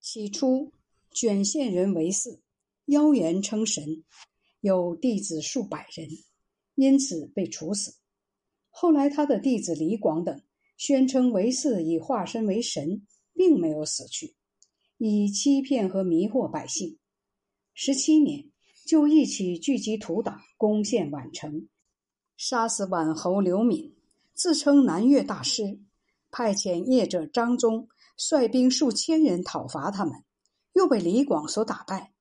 起初，卷县人韦氏妖言称神，有弟子数百人，因此被处死。后来，他的弟子李广等宣称韦氏已化身为神，并没有死去，以欺骗和迷惑百姓。十七年，就一起聚集土党，攻陷宛城，杀死宛侯刘敏，自称南越大师，派遣业者张宗。率兵数千人讨伐他们，又被李广所打败。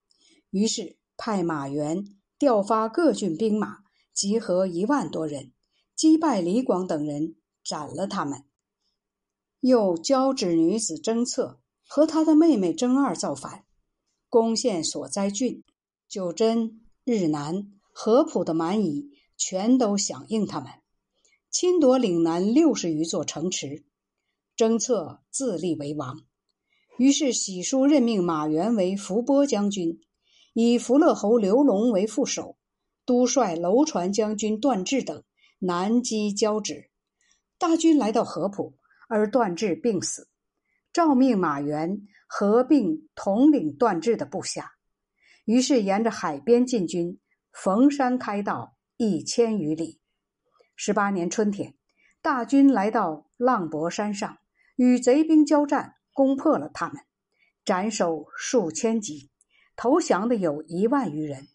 于是派马援调发各郡兵马，集合一万多人，击败李广等人，斩了他们。又交趾女子征策和他的妹妹征二造反，攻陷所在郡，九真、日南、合浦的蛮夷全都响应他们，侵夺岭南六十余座城池。征策自立为王，于是喜书任命马援为伏波将军，以伏乐侯刘龙为副手，督率楼船将军段质等南击交趾。大军来到合浦，而段质病死，诏命马援合并统领段质的部下，于是沿着海边进军，逢山开道一千余里。十八年春天，大军来到浪博山上。与贼兵交战，攻破了他们，斩首数千级，投降的有一万余人。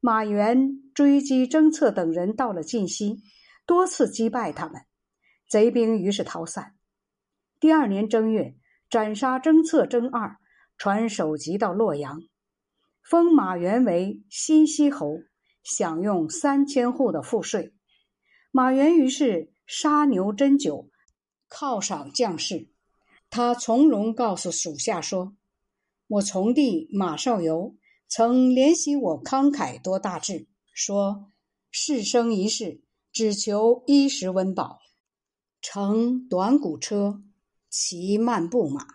马援追击征策等人到了晋西，多次击败他们，贼兵于是逃散。第二年正月，斩杀征策、征二，传首级到洛阳，封马援为新西侯，享用三千户的赋税。马援于是杀牛斟酒。犒赏将士，他从容告诉属下说：“我从弟马少游曾怜惜我慷慨多大志，说世生一世只求衣食温饱，乘短古车，骑慢步马，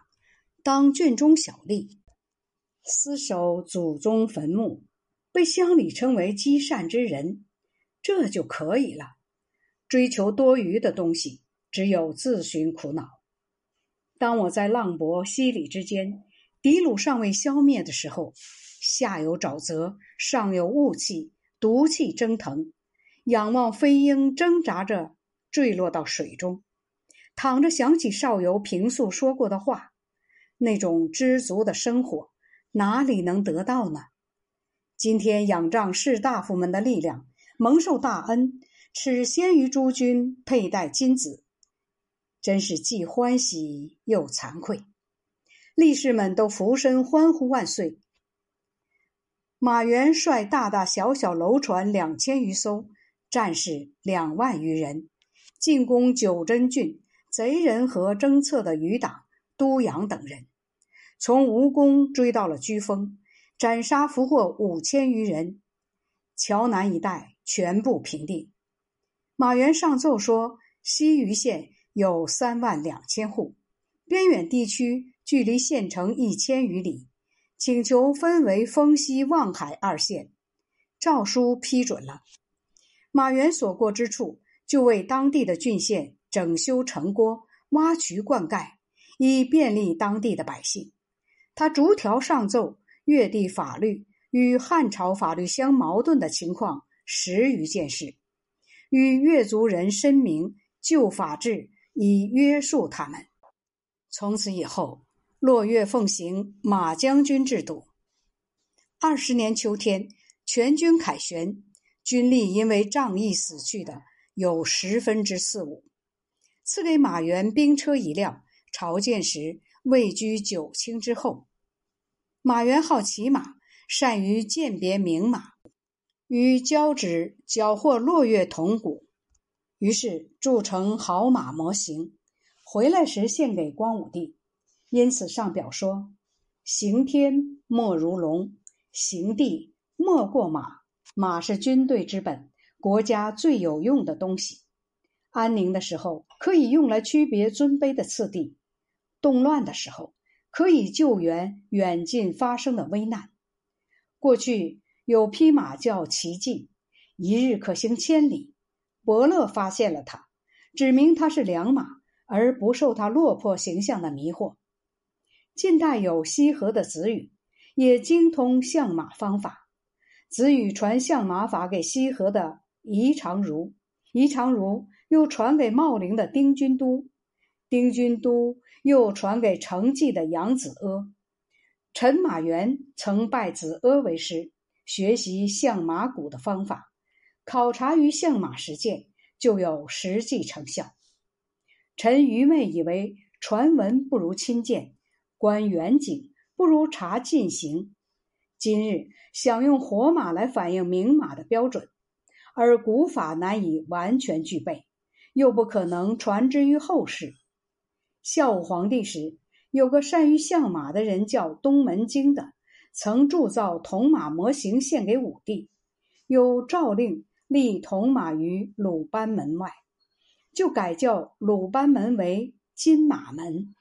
当郡中小吏，厮守祖宗坟墓，被乡里称为积善之人，这就可以了。追求多余的东西。”只有自寻苦恼。当我在浪博、西里之间，敌虏尚未消灭的时候，下有沼泽，上有雾气，毒气蒸腾，仰望飞鹰挣扎着坠落到水中，躺着想起少游平素说过的话，那种知足的生活哪里能得到呢？今天仰仗士大夫们的力量，蒙受大恩，耻先于诸君佩戴金子。真是既欢喜又惭愧，力士们都俯身欢呼万岁。马援率大大小小楼船两千余艘，战士两万余人，进攻九真郡，贼人和征策的余党都阳等人，从吴宫追到了居峰，斩杀俘获五千余人，桥南一带全部平定。马援上奏说，西余县。有三万两千户，边远地区距离县城一千余里，请求分为丰西、望海二县。诏书批准了。马援所过之处，就为当地的郡县整修城郭、挖渠灌溉，以便利当地的百姓。他逐条上奏越地法律与汉朝法律相矛盾的情况十余件事，与越族人申明旧法制。以约束他们。从此以后，落月奉行马将军制度。二十年秋天，全军凯旋，军力因为仗义死去的有十分之四五。赐给马援兵车一辆，朝见时位居九卿之后。马援好骑马，善于鉴别名马，与交趾缴获落月铜鼓。于是铸成好马模型，回来时献给光武帝。因此上表说：“行天莫如龙，行地莫过马。马是军队之本，国家最有用的东西。安宁的时候可以用来区别尊卑的次第，动乱的时候可以救援远近发生的危难。过去有匹马叫奇迹，一日可行千里。”伯乐发现了他，指明他是良马，而不受他落魄形象的迷惑。近代有西河的子羽，也精通相马方法。子羽传相马法给西河的宜长如，宜长如又传给茂陵的丁军都，丁军都又传给成纪的杨子阿。陈马元曾拜子阿为师，学习相马鼓的方法，考察于相马实践，就有实际成效。臣愚昧以为传闻不如亲见。观远景不如察近行。今日想用活马来反映明马的标准，而古法难以完全具备，又不可能传之于后世。孝武皇帝时，有个善于相马的人叫东门京的，曾铸造铜马模型献给武帝，有诏令立铜马于鲁班门外，就改叫鲁班门为金马门。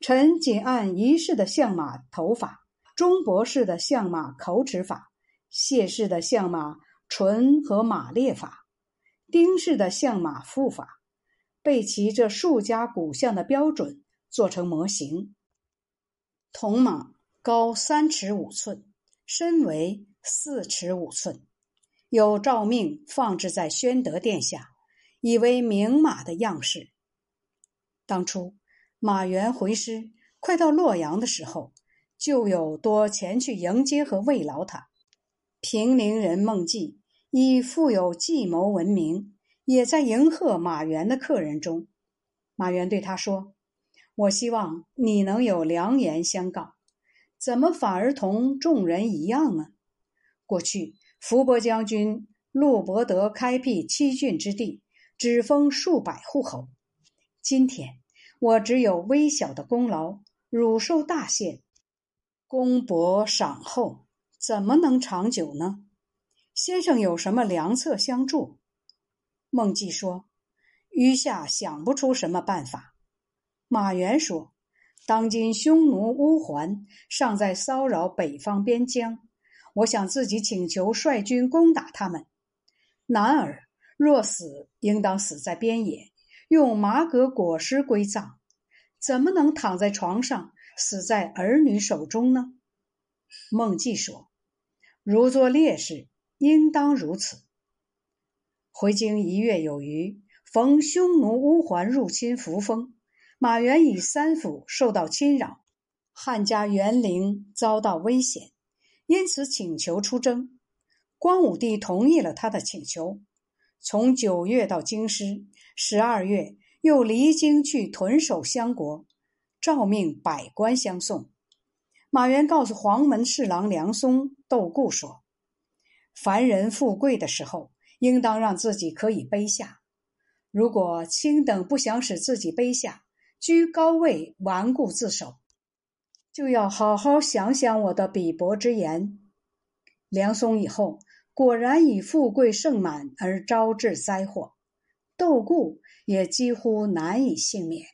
臣仅按仪式的相马头法，钟博士的相马口齿法，谢氏的相马唇和马列法，丁氏的相马腹法，备齐这数家古相的标准，做成模型。铜马高三尺五寸，身为四尺五寸，有诏命放置在宣德殿下，以为明马的样式。当初。马援回师，快到洛阳的时候，就有多前去迎接和慰劳他。平陵人孟季以富有计谋闻名，也在迎贺马援的客人中。马援对他说：“我希望你能有良言相告，怎么反而同众人一样呢？过去伏波将军陆伯德开辟七郡之地，只封数百户侯，今天。”我只有微小的功劳，汝受大限，功薄赏厚，怎么能长久呢？先生有什么良策相助？孟季说：“余下想不出什么办法。”马援说：“当今匈奴乌桓尚在骚扰北方边疆，我想自己请求率军攻打他们。男儿若死，应当死在边野。”用麻革裹尸归葬，怎么能躺在床上死在儿女手中呢？孟季说：“如做烈士，应当如此。”回京一月有余，逢匈奴乌桓入侵扶风，马援以三府受到侵扰，汉家园陵遭到危险，因此请求出征。光武帝同意了他的请求。从九月到京师，十二月又离京去屯守相国，诏命百官相送。马援告诉黄门侍郎梁松、窦固说：“凡人富贵的时候，应当让自己可以卑下；如果卿等不想使自己卑下，居高位顽固自守，就要好好想想我的鄙薄之言。”梁松以后。果然以富贵盛满而招致灾祸，窦固也几乎难以幸免。